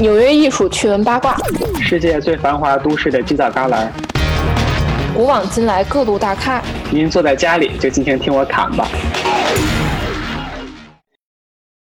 纽约艺术趣闻八卦，世界最繁华都市的犄角旮旯，古往今来各路大咖。您坐在家里就尽情听我侃吧。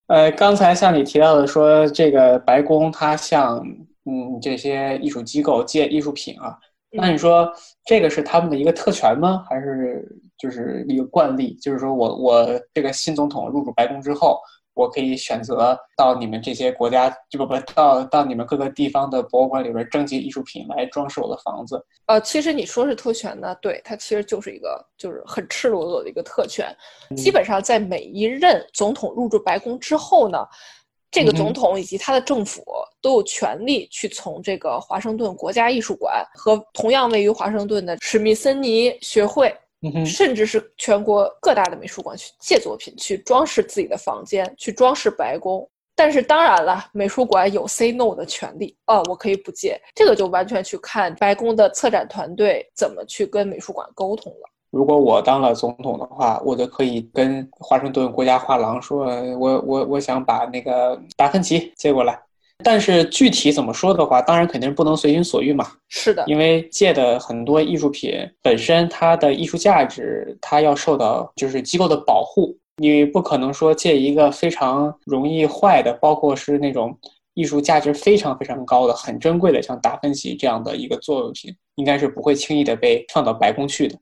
呃，刚才像你提到的说，这个白宫它向嗯这些艺术机构借艺术品啊，那你说这个是他们的一个特权吗？还是就是一个惯例？就是说我我这个新总统入主白宫之后。我可以选择到你们这些国家，就不不到到你们各个地方的博物馆里边征集艺术品来装饰我的房子。呃，其实你说是特权呢，对，它其实就是一个就是很赤裸裸的一个特权。基本上在每一任总统入住白宫之后呢，这个总统以及他的政府都有权利去从这个华盛顿国家艺术馆和同样位于华盛顿的史密森尼学会。甚至是全国各大的美术馆去借作品，去装饰自己的房间，去装饰白宫。但是当然了，美术馆有 say no 的权利哦，我可以不借。这个就完全去看白宫的策展团队怎么去跟美术馆沟通了。如果我当了总统的话，我就可以跟华盛顿国家画廊说，我我我想把那个达芬奇借过来。但是具体怎么说的话，当然肯定是不能随心所欲嘛。是的，因为借的很多艺术品本身它的艺术价值，它要受到就是机构的保护。你不可能说借一个非常容易坏的，包括是那种艺术价值非常非常高的、很珍贵的，像达芬奇这样的一个作品，应该是不会轻易的被放到白宫去的。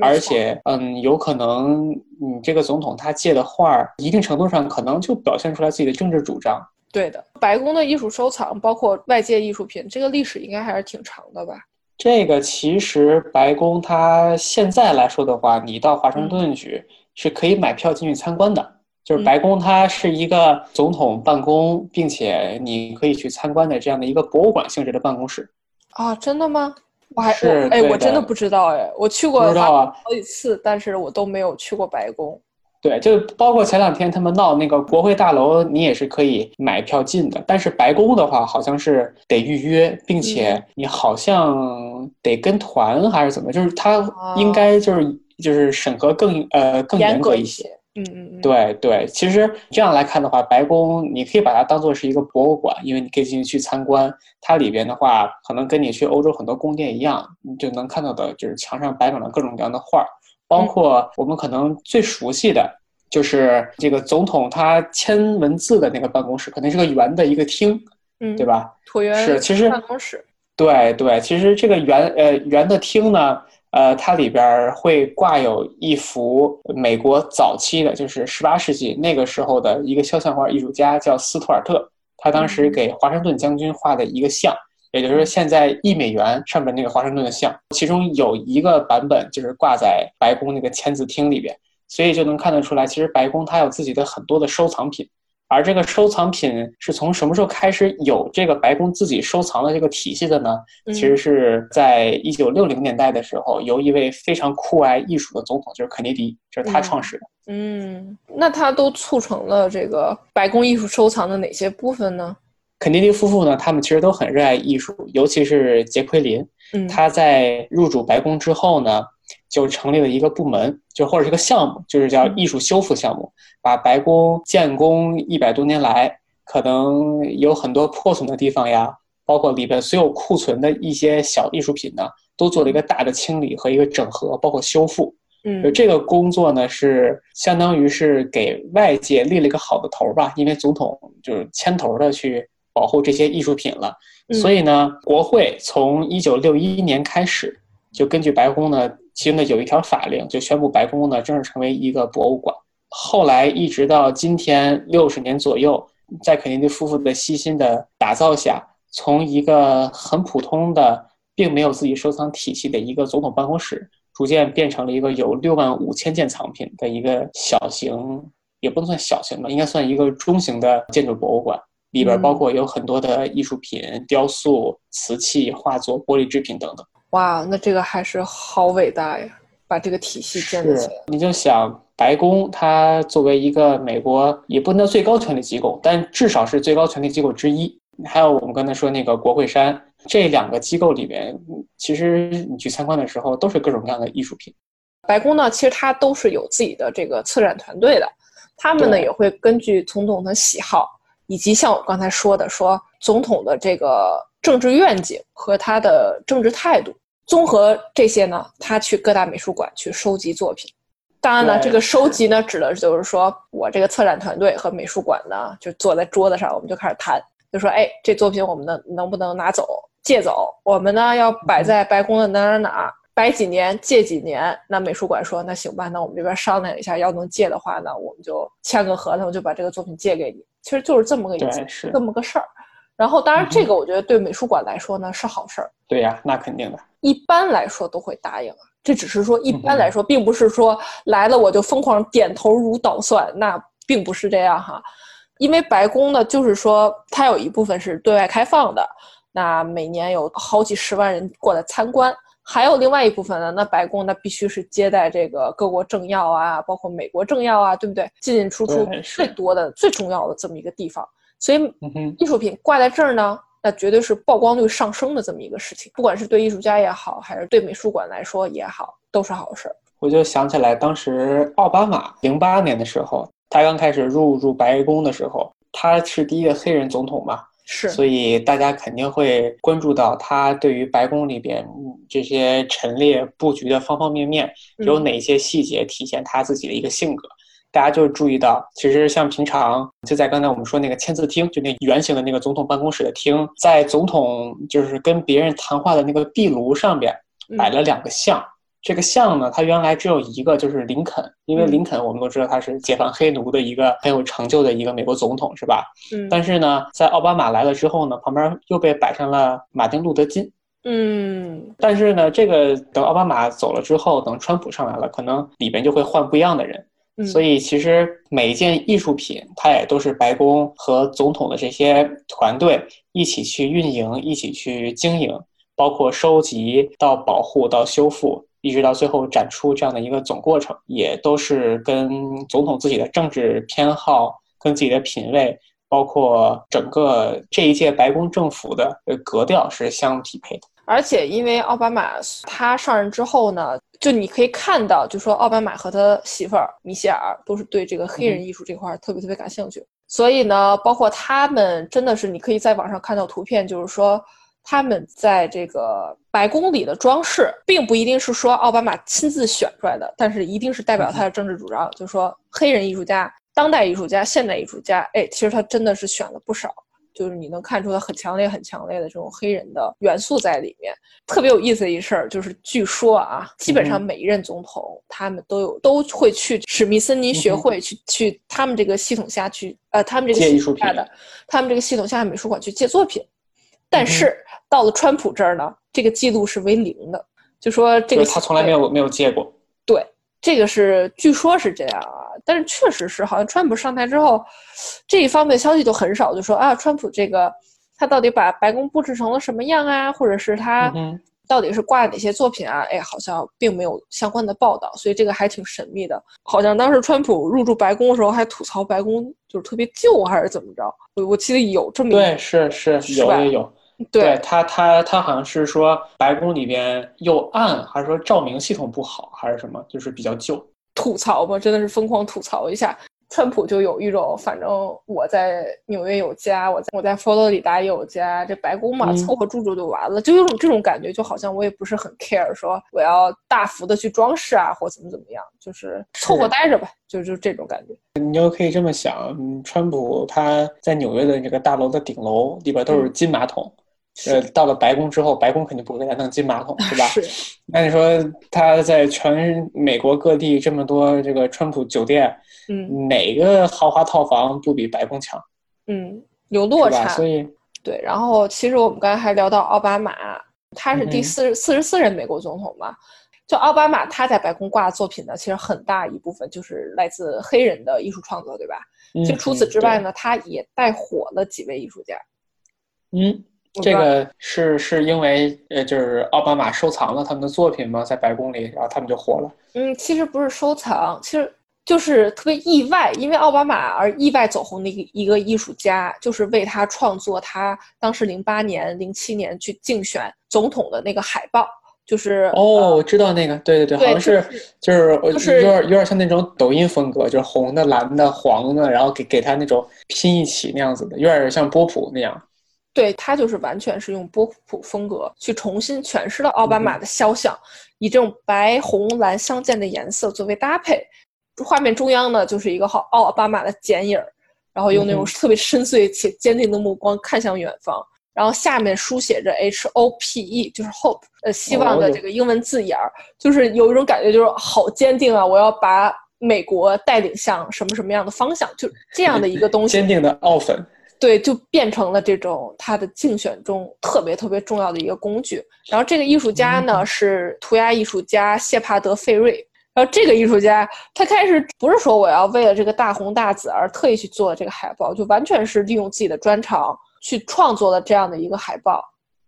而且，嗯，有可能你这个总统他借的画儿，一定程度上可能就表现出来自己的政治主张。对的，白宫的艺术收藏包括外界艺术品，这个历史应该还是挺长的吧？这个其实白宫它现在来说的话，你到华盛顿去是可以买票进去参观的。就是白宫它是一个总统办公，并且你可以去参观的这样的一个博物馆性质的办公室。啊，真的吗？我还是哎，我真的不知道哎，我去过好几次，但是我都没有去过白宫。对，就包括前两天他们闹那个国会大楼，你也是可以买票进的。但是白宫的话，好像是得预约，并且你好像得跟团还是怎么？就是他应该就是就是审核更呃更严格一些。嗯嗯嗯。对对，其实这样来看的话，白宫你可以把它当做是一个博物馆，因为你可以进去去参观。它里边的话，可能跟你去欧洲很多宫殿一样，你就能看到的就是墙上摆满了各种各样的画。包括我们可能最熟悉的，就是这个总统他签文字的那个办公室，可能是个圆的一个厅，嗯，对吧？椭圆是，其实办公室。对对，其实这个圆呃圆的厅呢，呃，它里边会挂有一幅美国早期的，就是十八世纪那个时候的一个肖像画艺术家叫斯图尔特，他当时给华盛顿将军画的一个像。也就是说，现在一美元上面那个华盛顿的像，其中有一个版本就是挂在白宫那个签字厅里边，所以就能看得出来，其实白宫它有自己的很多的收藏品。而这个收藏品是从什么时候开始有这个白宫自己收藏的这个体系的呢？其实是在一九六零年代的时候，由一位非常酷爱艺术的总统，就是肯尼迪，就是他创始的。嗯，那他都促成了这个白宫艺术收藏的哪些部分呢？肯尼迪夫妇呢，他们其实都很热爱艺术，尤其是杰奎琳。嗯，他在入主白宫之后呢，就成立了一个部门，就或者是个项目，就是叫艺术修复项目，把白宫建工一百多年来可能有很多破损的地方呀，包括里边所有库存的一些小艺术品呢，都做了一个大的清理和一个整合，包括修复。嗯，这个工作呢，是相当于是给外界立了一个好的头吧，因为总统就是牵头的去。保护这些艺术品了，所以呢，国会从一九六一年开始，就根据白宫呢，其中的有一条法令，就宣布白宫呢正式成为一个博物馆。后来一直到今天六十年左右，在肯尼迪夫妇的悉心的打造下，从一个很普通的，并没有自己收藏体系的一个总统办公室，逐渐变成了一个有六万五千件藏品的一个小型，也不能算小型吧，应该算一个中型的建筑博物馆。里边包括有很多的艺术品、雕塑、瓷器、画作、玻璃制品等等。哇，那这个还是好伟大呀！把这个体系建立起来。你就想，白宫它作为一个美国也不能叫最高权力机构，但至少是最高权力机构之一。还有我们刚才说那个国会山，这两个机构里边，其实你去参观的时候，都是各种各样的艺术品。白宫呢，其实它都是有自己的这个策展团队的，他们呢也会根据总统的喜好。以及像我刚才说的，说总统的这个政治愿景和他的政治态度，综合这些呢，他去各大美术馆去收集作品。当然呢，这个收集呢，指的就是说我这个策展团队和美术馆呢，就坐在桌子上，我们就开始谈，就说，哎，这作品我们能能不能拿走借走？我们呢要摆在白宫的哪哪哪，摆几年借几年？那美术馆说，那行吧，那我们这边商量一下，要能借的话呢，我们就签个合同，就把这个作品借给你。其实就是这么个意思，这么个事儿。然后，当然这个我觉得对美术馆来说呢是好事儿。对呀，那肯定的。一般来说都会答应啊。这只是说一般来说，并不是说来了我就疯狂点头如捣蒜，那并不是这样哈。因为白宫呢，就是说它有一部分是对外开放的，那每年有好几十万人过来参观；还有另外一部分呢，那白宫那必须是接待这个各国政要啊，包括美国政要啊，对不对？进进出出最多的、最重要的这么一个地方，所以艺术品挂在这儿呢。那绝对是曝光率上升的这么一个事情，不管是对艺术家也好，还是对美术馆来说也好，都是好事儿。我就想起来，当时奥巴马零八年的时候，他刚开始入驻白宫的时候，他是第一个黑人总统嘛，是，所以大家肯定会关注到他对于白宫里边这些陈列布局的方方面面有哪些细节体现他自己的一个性格。大家就注意到，其实像平常就在刚才我们说那个签字厅，就那圆形的那个总统办公室的厅，在总统就是跟别人谈话的那个壁炉上边摆了两个像。这个像呢，它原来只有一个，就是林肯，因为林肯我们都知道他是解放黑奴的一个很有成就的一个美国总统，是吧？嗯。但是呢，在奥巴马来了之后呢，旁边又被摆上了马丁路德金。嗯。但是呢，这个等奥巴马走了之后，等川普上来了，可能里边就会换不一样的人。所以，其实每一件艺术品，它也都是白宫和总统的这些团队一起去运营、一起去经营，包括收集到保护到修复，一直到最后展出这样的一个总过程，也都是跟总统自己的政治偏好、跟自己的品味，包括整个这一届白宫政府的呃格调是相匹配的。而且，因为奥巴马他上任之后呢。就你可以看到，就说奥巴马和他媳妇儿米歇尔都是对这个黑人艺术这块特别特别感兴趣，所以呢，包括他们真的是你可以在网上看到图片，就是说他们在这个白宫里的装饰，并不一定是说奥巴马亲自选出来的，但是一定是代表他的政治主张，就是说黑人艺术家、当代艺术家、现代艺术家，哎，其实他真的是选了不少。就是你能看出他很强烈、很强烈的这种黑人的元素在里面。特别有意思的一事儿就是，据说啊，基本上每一任总统他们都有都会去史密森尼学会去去他们这个系统下去呃，他们这个系统下的他们这个系统下的美术馆去借作品。但是到了川普这儿呢，这个记录是为零的，就说这个他从来没有没有借过。对。这个是据说是这样啊，但是确实是好像川普上台之后，这一方面消息就很少，就说啊，川普这个他到底把白宫布置成了什么样啊，或者是他到底是挂了哪些作品啊？哎，好像并没有相关的报道，所以这个还挺神秘的。好像当时川普入驻白宫的时候还吐槽白宫就是特别旧还是怎么着？我我记得有这么对，是是有也有。对他，他他好像是说白宫里边又暗，还是说照明系统不好，还是什么，就是比较旧。吐槽吧，真的是疯狂吐槽一下。川普就有一种，反正我在纽约有家，我在我在佛罗里达也有家，这白宫嘛，凑合住住就完了，就有种这种感觉，就好像我也不是很 care，说我要大幅的去装饰啊，或怎么怎么样，就是凑合待着吧，就就这种感觉。你就可以这么想，川普他在纽约的这个大楼的顶楼里边都是金马桶。呃，到了白宫之后，白宫肯定不会给他弄金马桶，是吧？是。那你说他在全美国各地这么多这个川普酒店，嗯，哪个豪华套房不比白宫强？嗯，有落差。所以，对。然后，其实我们刚才还聊到奥巴马，他是第四十四十四任美国总统嘛？就奥巴马他在白宫挂的作品呢，其实很大一部分就是来自黑人的艺术创作，对吧？其实除此之外呢，他也带火了几位艺术家。嗯。这个是是因为呃，就是奥巴马收藏了他们的作品吗？在白宫里，然后他们就火了。嗯，其实不是收藏，其实就是特别意外，因为奥巴马而意外走红的一个一个艺术家，就是为他创作他当时零八年、零七年去竞选总统的那个海报，就是哦，我知道那个，对对对，好像是就是就是有点有点像那种抖音风格，就是红的、蓝的、黄的，然后给给他那种拼一起那样子的，有点像波普那样。对，他就是完全是用波普风格去重新诠释了奥巴马的肖像，以这种白红蓝相间的颜色作为搭配。画面中央呢，就是一个好奥巴马的剪影儿，然后用那种特别深邃且坚定的目光看向远方。然后下面书写着 H O P E，就是 hope，呃，希望的这个英文字眼儿，就是有一种感觉，就是好坚定啊！我要把美国带领向什么什么样的方向，就这样的一个东西。坚定的奥粉，对，就变成了这种他的竞选中特别特别重要的一个工具。然后这个艺术家呢是涂鸦艺术家谢帕德·费瑞。然后这个艺术家他开始不是说我要为了这个大红大紫而特意去做这个海报，就完全是利用自己的专长。去创作了这样的一个海报，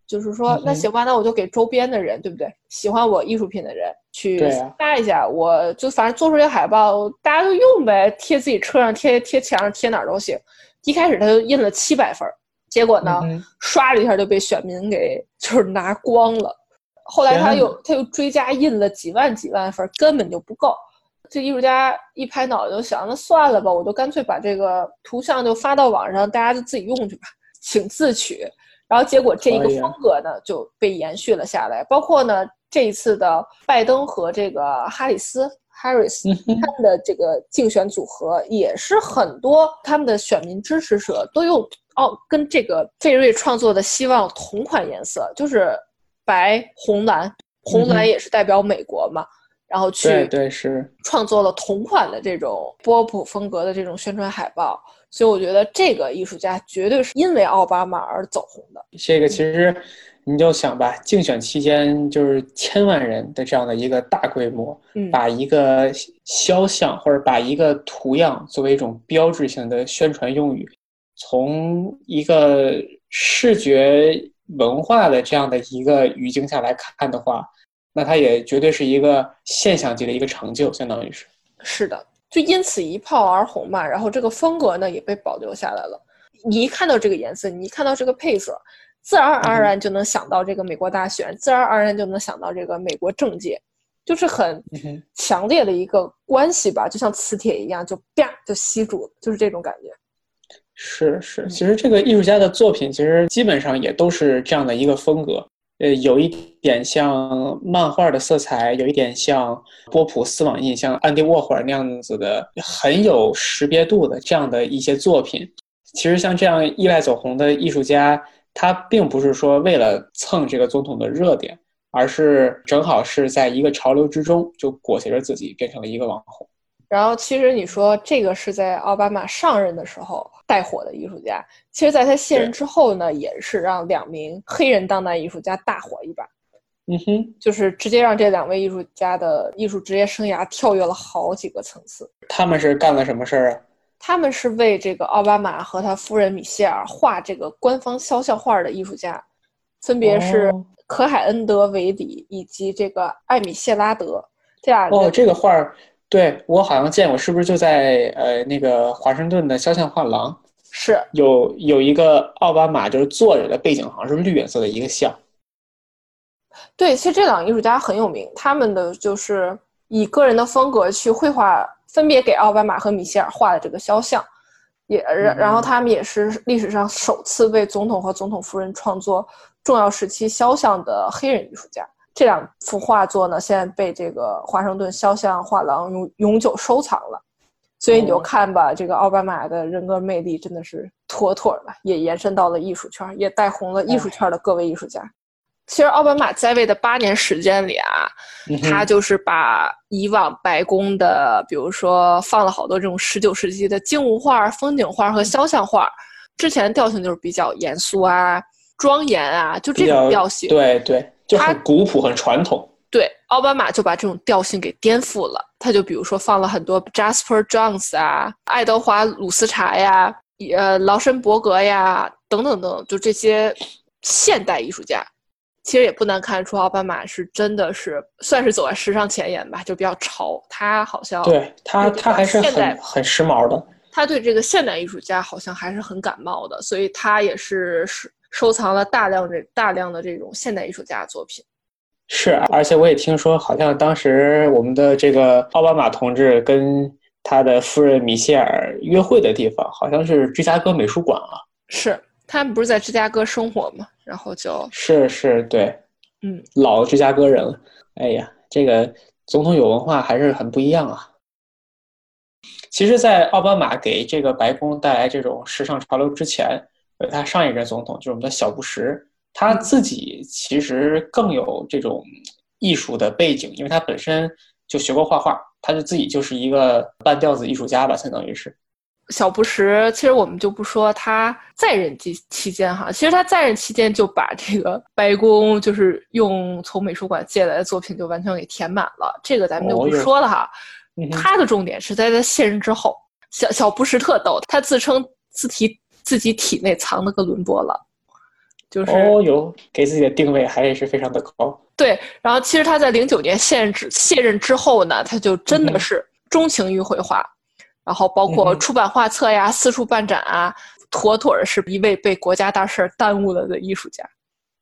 就是说，那行吧，那我就给周边的人，对不对？喜欢我艺术品的人去发一下，我就反正做出一个海报，大家都用呗，贴自己车上，贴贴墙上，贴哪儿都行。一开始他就印了七百份，结果呢，刷了一下就被选民给就是拿光了。后来他又他又追加印了几万几万份，根本就不够。这艺术家一拍脑袋就想，那算了吧，我就干脆把这个图像就发到网上，大家就自己用去吧。请自取，然后结果这一个风格呢就被延续了下来。包括呢这一次的拜登和这个哈里斯 （Harris） 他们的这个竞选组合，也是很多他们的选民支持者都用哦跟这个费瑞创作的希望同款颜色，就是白红蓝，红蓝也是代表美国嘛。然后去对对是创作了同款的这种波普风格的这种宣传海报。所以我觉得这个艺术家绝对是因为奥巴马而走红的。这个其实你就想吧，竞选期间就是千万人的这样的一个大规模，把一个肖像或者把一个图样作为一种标志性的宣传用语，从一个视觉文化的这样的一个语境下来看的话，那它也绝对是一个现象级的一个成就，相当于是。是的。就因此一炮而红嘛，然后这个风格呢也被保留下来了。你一看到这个颜色，你一看到这个配色，自然而然就能想到这个美国大选，自然而然就能想到这个美国政界，就是很强烈的一个关系吧，就像磁铁一样，就啪就吸住，就是这种感觉。是是，其实这个艺术家的作品其实基本上也都是这样的一个风格。呃，有一点像漫画的色彩，有一点像波普丝网印，像安迪沃霍尔那样子的，很有识别度的这样的一些作品。其实像这样意外走红的艺术家，他并不是说为了蹭这个总统的热点，而是正好是在一个潮流之中就裹挟着自己变成了一个网红。然后，其实你说这个是在奥巴马上任的时候带火的艺术家，其实在他卸任之后呢，也是让两名黑人当代艺术家大火一把。嗯哼，就是直接让这两位艺术家的艺术职业生涯跳跃了好几个层次。他们是干了什么事儿啊？他们是为这个奥巴马和他夫人米歇尔画这个官方肖像画的艺术家，分别是可海恩德维里以及这个艾米谢拉德这俩。哦，这个画儿。对我好像见过，是不是就在呃那个华盛顿的肖像画廊？是有有一个奥巴马就是坐着的背景，好像是绿颜色的一个像。对，其实这两个艺术家很有名，他们的就是以个人的风格去绘画，分别给奥巴马和米歇尔画的这个肖像，也然然后他们也是历史上首次为总统和总统夫人创作重要时期肖像的黑人艺术家。这两幅画作呢，现在被这个华盛顿肖像画廊永永久收藏了，所以你就看吧，这个奥巴马的人格魅力真的是妥妥的，也延伸到了艺术圈，也带红了艺术圈的各位艺术家。其实奥巴马在位的八年时间里啊，他就是把以往白宫的，比如说放了好多这种十九世纪的静物画、风景画和肖像画，之前调性就是比较严肃啊、庄严啊，就这种调性。对对。就很古朴、很传统。对，奥巴马就把这种调性给颠覆了。他就比如说放了很多 Jasper Johns 啊、爱德华鲁斯查呀、呃劳申伯格呀等等等，就这些现代艺术家。其实也不难看出，奥巴马是真的是算是走在时尚前沿吧，就比较潮。他好像对他，他还是很很时髦的。他对这个现代艺术家好像还是很感冒的，所以他也是收。收藏了大量这大量的这种现代艺术家的作品，是，而且我也听说，好像当时我们的这个奥巴马同志跟他的夫人米歇尔约会的地方，好像是芝加哥美术馆啊。是他们不是在芝加哥生活吗？然后就是是，对，嗯，老芝加哥人了。哎呀，这个总统有文化还是很不一样啊。其实，在奥巴马给这个白宫带来这种时尚潮流之前，呃他上一任总统就是我们的小布什。他自己其实更有这种艺术的背景，因为他本身就学过画画，他就自己就是一个半吊子艺术家吧，相当于是。小布什，其实我们就不说他在任期期间哈，其实他在任期间就把这个白宫就是用从美术馆借来的作品就完全给填满了，这个咱们就不说了哈。他的重点是在他卸任之后，小小布什特逗，他自称自体自己体内藏了个伦勃朗。就是哦哟，给自己的定位还是非常的高。对，然后其实他在零九年卸任之卸任之后呢，他就真的是钟情于绘画，然后包括出版画册呀、四处办展啊，妥妥的是一位被国家大事耽误了的艺术家。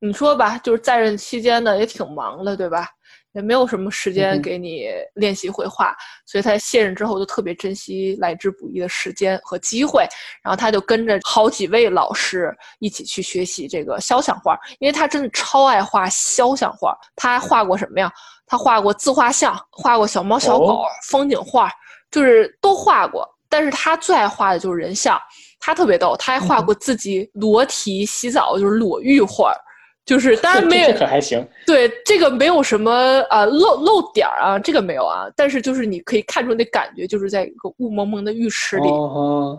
你说吧，就是在任期间呢，也挺忙的，对吧？也没有什么时间给你练习绘画，所以他卸任之后就特别珍惜来之不易的时间和机会，然后他就跟着好几位老师一起去学习这个肖像画，因为他真的超爱画肖像画。他画过什么呀？他画过自画像，画过小猫小狗、风景画，就是都画过。但是他最爱画的就是人像，他特别逗，他还画过自己裸体洗澡，就是裸浴画。就是当然 没有，这可还行。对，这个没有什么啊漏漏点儿啊，这个没有啊。但是就是你可以看出那感觉，就是在一个雾蒙蒙的浴池里，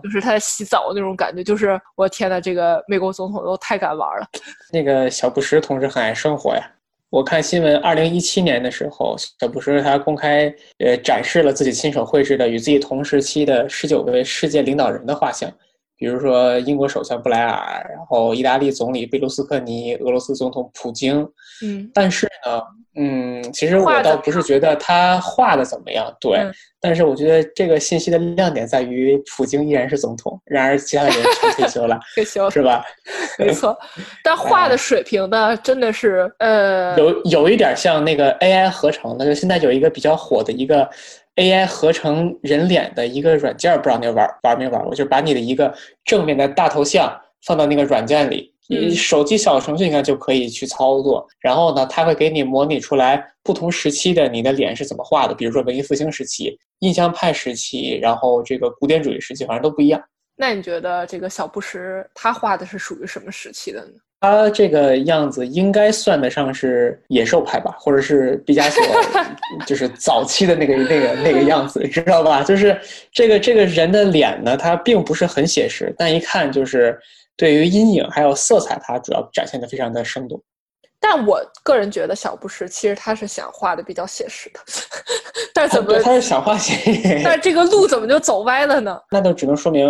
就是他在洗澡那种感觉。就是我天呐，这个美国总统都太敢玩了。那个小布什同志很爱生活呀。我看新闻，二零一七年的时候，小布什他公开呃展示了自己亲手绘制的与自己同时期的十九位世界领导人的画像。比如说英国首相布莱尔，然后意大利总理贝卢斯科尼，俄罗斯总统普京，嗯，但是呢，嗯，其实我倒不是觉得他画的怎么样，对，但是我觉得这个信息的亮点在于普京依然是总统，然而其他人 全退休了，退休是吧？没错，但画的水平呢，真的是呃，有有一点像那个 AI 合成的，就现在有一个比较火的一个。AI 合成人脸的一个软件，不知道你玩玩没玩过？就是把你的一个正面的大头像放到那个软件里，你手机小程序应该就可以去操作。然后呢，它会给你模拟出来不同时期的你的脸是怎么画的，比如说文艺复兴时期、印象派时期，然后这个古典主义时期，反正都不一样。那你觉得这个小布什他画的是属于什么时期的呢？他这个样子应该算得上是野兽派吧，或者是毕加索，就是早期的那个那个那个样子，知道吧？就是这个这个人的脸呢，他并不是很写实，但一看就是对于阴影还有色彩，它主要展现的非常的生动。但我个人觉得小布什其实他是想画的比较写实的，但怎么他是想画写实，但这个路怎么就走歪了呢？那就只能说明，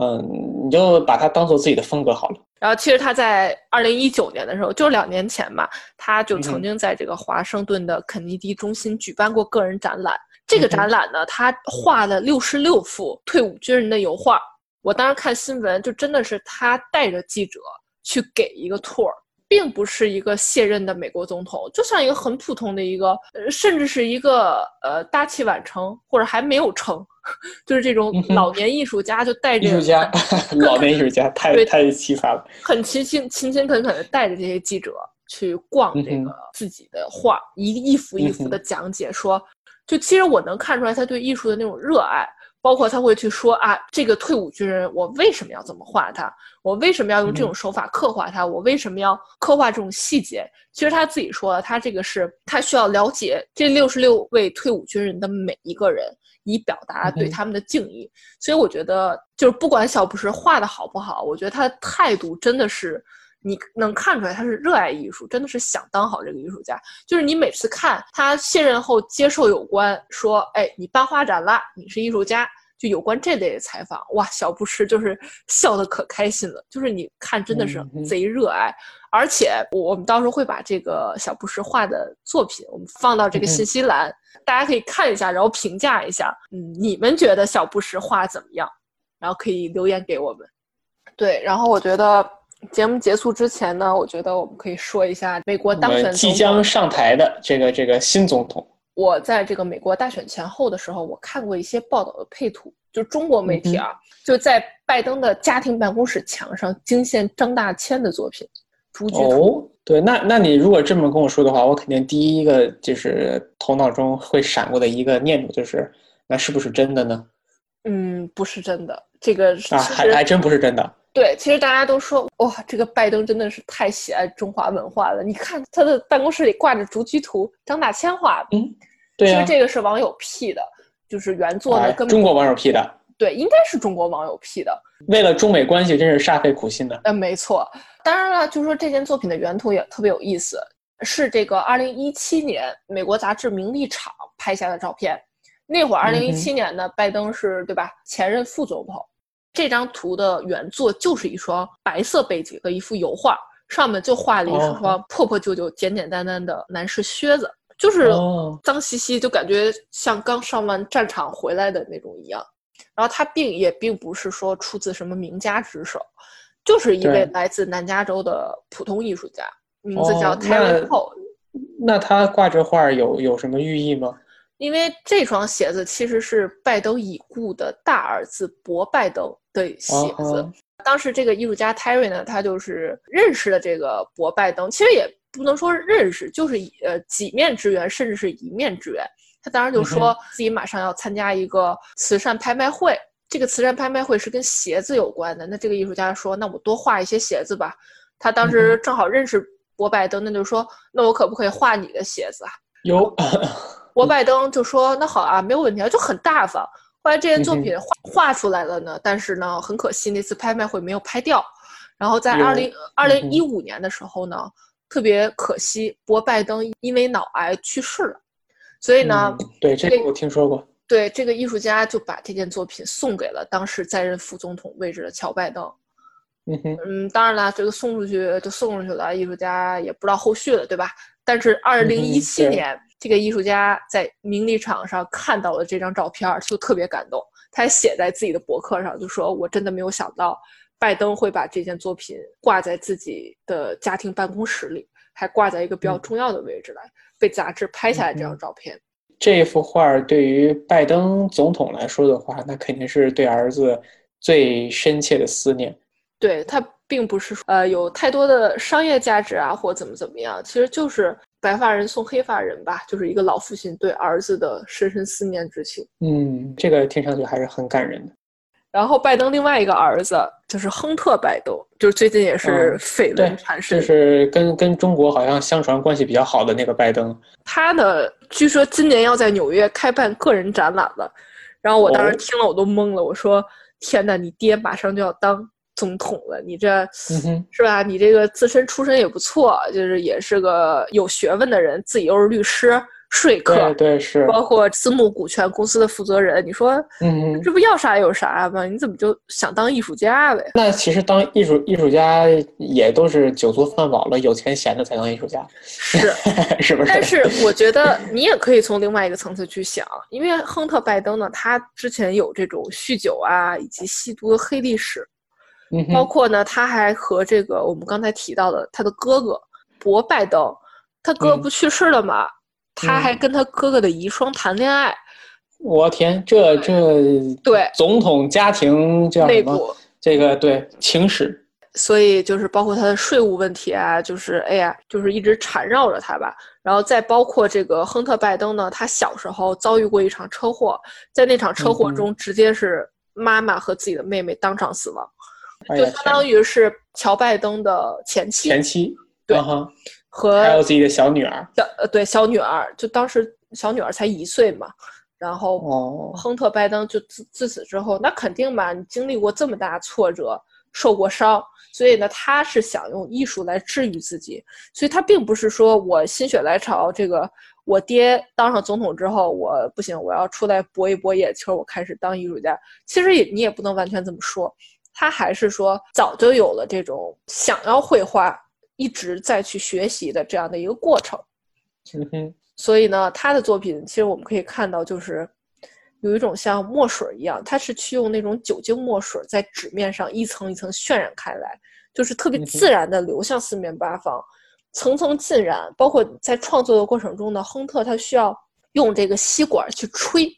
嗯，你就把它当做自己的风格好了。然后其实他在二零一九年的时候，就两年前吧，他就曾经在这个华盛顿的肯尼迪中心举办过个人展览。这个展览呢，他画了六十六幅退伍军人的油画。我当时看新闻，就真的是他带着记者去给一个 tour。并不是一个卸任的美国总统，就像一个很普通的一个，呃，甚至是一个呃大器晚成或者还没有成，就是这种老年艺术家，就带着艺术家，老年艺术家太太奇葩了，很勤勤勤勤恳恳的带着这些记者去逛这个自己的画，一一幅一幅的讲解，说，就其实我能看出来他对艺术的那种热爱。包括他会去说啊，这个退伍军人，我为什么要这么画他？我为什么要用这种手法刻画他？我为什么要刻画这种细节？其实他自己说了，他这个是他需要了解这六十六位退伍军人的每一个人，以表达对他们的敬意。所以我觉得，就是不管小布什画的好不好，我觉得他的态度真的是。你能看出来他是热爱艺术，真的是想当好这个艺术家。就是你每次看他卸任后接受有关说，哎，你办画展了，你是艺术家，就有关这类的采访，哇，小布什就是笑得可开心了。就是你看，真的是贼热爱。而且我们到时候会把这个小布什画的作品，我们放到这个信息栏，大家可以看一下，然后评价一下，嗯，你们觉得小布什画怎么样？然后可以留言给我们。对，然后我觉得。节目结束之前呢，我觉得我们可以说一下美国当选即将上台的这个这个新总统。我在这个美国大选前后的时候，我看过一些报道的配图，就中国媒体啊，就在拜登的家庭办公室墙上惊现张大千的作品。哦，对，那那你如果这么跟我说的话，我肯定第一个就是头脑中会闪过的一个念头就是，那是不是真的呢？嗯，不是真的，这个啊，还还真不是真的。对，其实大家都说哇，这个拜登真的是太喜爱中华文化了。你看他的办公室里挂着竹菊图，张大千画的。嗯，对其实这个是网友 P 的，就是原作呢，跟中国网友 P 的。对，应该是中国网友 P 的。为了中美关系，真是煞费苦心的。嗯，没错。当然了，就是说这件作品的原图也特别有意思，是这个二零一七年美国杂志《名利场》拍下的照片。那会儿，二零一七年呢，拜登是对吧？前任副总统。这张图的原作就是一双白色背景的一幅油画，上面就画了一双破破旧旧、简简单单的男士靴子，就是脏兮兮，就感觉像刚上完战场回来的那种一样。然后他并也并不是说出自什么名家之手，就是一位来自南加州的普通艺术家，名字叫 Terry Cole。那他挂这画有有什么寓意吗？因为这双鞋子其实是拜登已故的大儿子博拜登的鞋子。当时这个艺术家 Terry 呢，他就是认识了这个博拜登，其实也不能说认识，就是呃几面之缘，甚至是一面之缘。他当时就说自己马上要参加一个慈善拍卖会，这个慈善拍卖会是跟鞋子有关的。那这个艺术家说：“那我多画一些鞋子吧。”他当时正好认识博拜登，那就说：“那我可不可以画你的鞋子啊？”有。博拜登就说：“那好啊，没有问题啊，就很大方。”后来这件作品画画出来了呢，但是呢，很可惜那次拍卖会没有拍掉。然后在二零二零一五年的时候呢，特别可惜，博拜登因为脑癌去世了。所以呢，对这个我听说过。对这个艺术家就把这件作品送给了当时在任副总统位置的乔拜登。嗯哼，嗯，当然了，这个送出去就送出去了，艺术家也不知道后续了，对吧？但是二零一七年。这个艺术家在名利场上看到了这张照片，就特别感动。他还写在自己的博客上，就说：“我真的没有想到，拜登会把这件作品挂在自己的家庭办公室里，还挂在一个比较重要的位置来，被杂志拍下来这张照片。”这幅画对于拜登总统来说的话，那肯定是对儿子最深切的思念。对他并不是呃有太多的商业价值啊，或怎么怎么样，其实就是。白发人送黑发人吧，就是一个老父亲对儿子的深深思念之情。嗯，这个听上去还是很感人的。然后拜登另外一个儿子就是亨特·拜登，就是最近也是绯闻缠身，就是跟跟中国好像相传关系比较好的那个拜登。他呢，据说今年要在纽约开办个人展览了。然后我当时听了我都懵了，我说：“天哪，你爹马上就要当。”总统了，你这是吧？你这个自身出身也不错，就是也是个有学问的人，自己又是律师、说客，对是，包括私募股权公司的负责人。你说，嗯，这不要啥有啥吧？你怎么就想当艺术家呗？那其实当艺术艺术家也都是酒足饭饱了、有钱闲的才当艺术家，是是不是？但是我觉得你也可以从另外一个层次去想，因为亨特·拜登呢，他之前有这种酗酒啊以及吸毒的黑历史。包括呢，他还和这个我们刚才提到的他的哥哥博拜登，他哥不去世了嘛？他还跟他哥哥的遗孀谈恋爱。我天，这这对总统家庭这样内部这个对情史。所以就是包括他的税务问题啊，就是哎呀，就是一直缠绕着他吧。然后再包括这个亨特拜登呢，他小时候遭遇过一场车祸，在那场车祸中，直接是妈妈和自己的妹妹当场死亡。就相当于是乔拜登的前妻，前妻对，和还有自己的小女儿，小呃对小女儿，就当时小女儿才一岁嘛，然后亨特拜登就自自此之后，那肯定嘛，你经历过这么大挫折，受过伤，所以呢，他是想用艺术来治愈自己，所以他并不是说我心血来潮，这个我爹当上总统之后，我不行，我要出来搏一搏野球，我开始当艺术家，其实也你也不能完全这么说。他还是说早就有了这种想要绘画，一直在去学习的这样的一个过程。嗯哼。所以呢，他的作品其实我们可以看到，就是有一种像墨水一样，他是去用那种酒精墨水在纸面上一层一层渲染开来，就是特别自然的流向四面八方，层层浸染。包括在创作的过程中呢，亨特他需要用这个吸管去吹，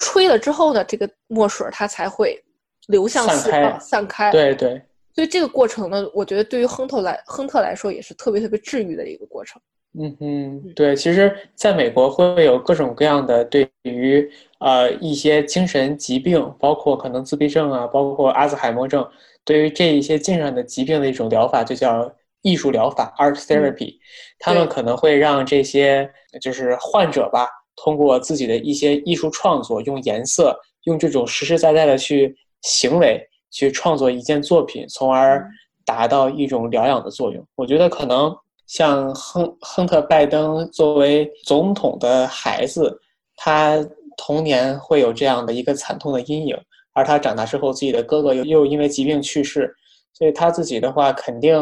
吹了之后呢，这个墨水它才会流向四方散开。对对。所以这个过程呢，我觉得对于亨特来亨特来说也是特别特别治愈的一个过程。嗯嗯，对，其实在美国会有各种各样的对于呃一些精神疾病，包括可能自闭症啊，包括阿兹海默症，对于这一些精神上的疾病的一种疗法，就叫艺术疗法 （art therapy）。他们可能会让这些就是患者吧，通过自己的一些艺术创作，用颜色，用这种实实在在的去行为去创作一件作品，从而达到一种疗养的作用。我觉得可能。像亨亨特拜登作为总统的孩子，他童年会有这样的一个惨痛的阴影，而他长大之后，自己的哥哥又又因为疾病去世，所以他自己的话，肯定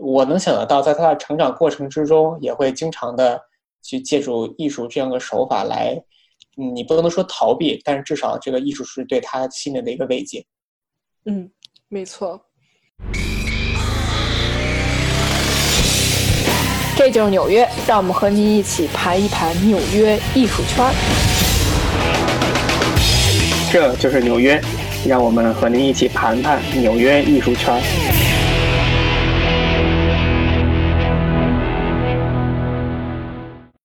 我能想得到，在他的成长过程之中，也会经常的去借助艺术这样的手法来，你不能说逃避，但是至少这个艺术是对他心灵的一个慰藉。嗯，没错。这就是纽约，让我们和您一起盘一盘纽约艺术圈。这就是纽约，让我们和您一起盘盘纽约艺术圈。